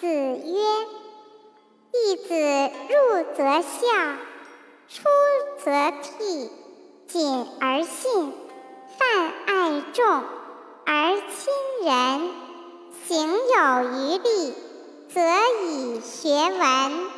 子曰弟子入则孝出则悌谨而信。泛爱众而亲仁行有余力则以学文。